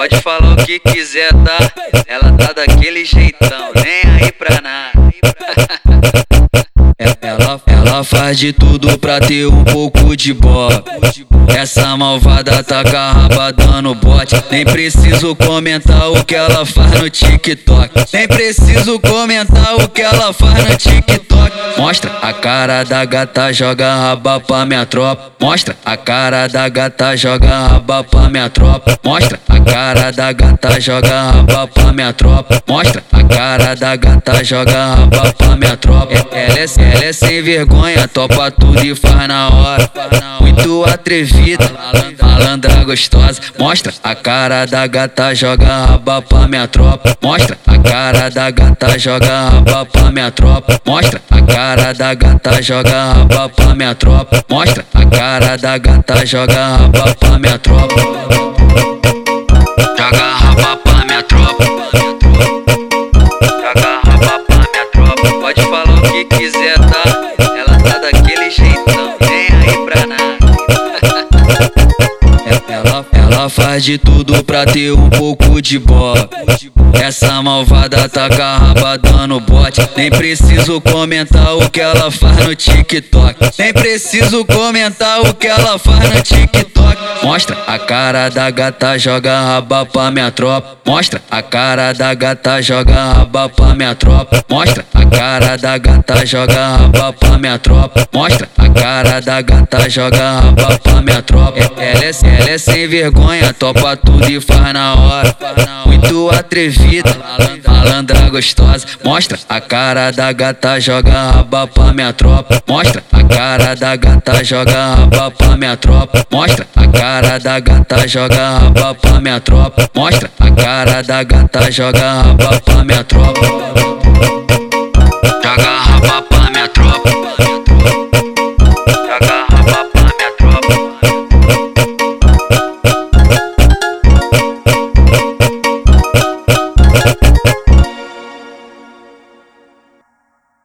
Pode falar o que quiser, tá? Ela tá daquele jeitão, nem aí pra nada. Ela, ela faz de tudo pra ter um pouco de bola. Essa malvada tá carraba dando bote. Nem preciso comentar o que ela faz no TikTok. Nem preciso comentar o que ela faz no TikTok. Mostra a cara da gata, joga raba pra minha tropa. Mostra a cara da gata, joga raba pra minha tropa. Mostra a cara da gata, joga raba pra minha tropa. Mostra a cara da gata, joga raba pra minha tropa. Ela é, ela é sem vergonha, topa tudo e faz na hora. Muito atrevida, malandra gostosa. Mostra a cara da gata, joga raba pra minha tropa. Mostra a cara da gata, joga raba pra minha tropa. Mostra a cara da gata, joga raba pra minha tropa. Mostra a cara da gata, joga raba pra minha tropa. Joga raba pra minha tropa. Joga raba pra minha tropa. Pode falar o que quiser, de tudo pra ter um pouco de bola. Essa malvada tá carraba dando bote. Nem preciso comentar o que ela faz no TikTok. Nem preciso comentar o que ela faz no TikTok. Mostra a cara da gata, joga raba pra minha tropa. Mostra a cara da gata, joga raba pra minha tropa. Mostra a cara da gata, joga raba pra minha tropa. Mostra a cara da gata, joga raba pra minha tropa. Ela é, ela é sem vergonha, topa tudo e faz na hora. Muito atrevida, malandra gostosa. Mostra a cara da gata, joga raba pra minha tropa. Mostra a cara da gata, joga raba pra minha tropa. Mostra a cara da gata, joga raba pra minha tropa. Mostra a cara da gata, joga raba pra minha tropa.